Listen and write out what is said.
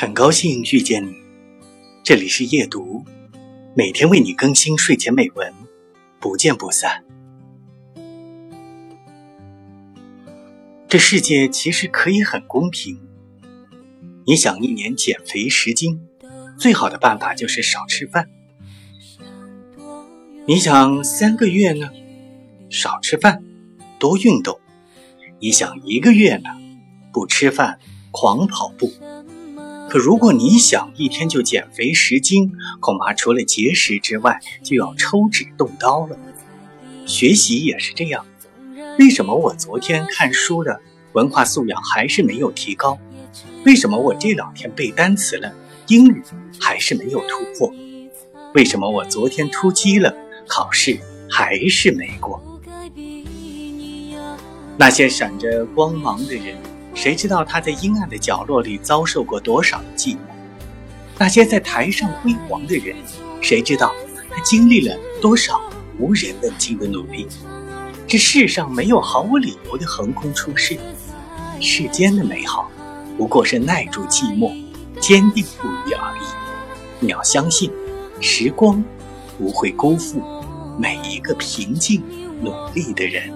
很高兴遇见你，这里是夜读，每天为你更新睡前美文，不见不散。这世界其实可以很公平。你想一年减肥十斤，最好的办法就是少吃饭。你想三个月呢？少吃饭，多运动。你想一个月呢？不吃饭，狂跑步。可如果你想一天就减肥十斤，恐怕除了节食之外，就要抽纸动刀了。学习也是这样，为什么我昨天看书的文化素养还是没有提高？为什么我这两天背单词了，英语还是没有突破？为什么我昨天突击了，考试还是没过？那些闪着光芒的人。谁知道他在阴暗的角落里遭受过多少的寂寞？那些在台上辉煌的人，谁知道他经历了多少无人问津的努力？这世上没有毫无理由的横空出世，世间的美好不过是耐住寂寞，坚定不移而已。你要相信，时光不会辜负每一个平静努力的人。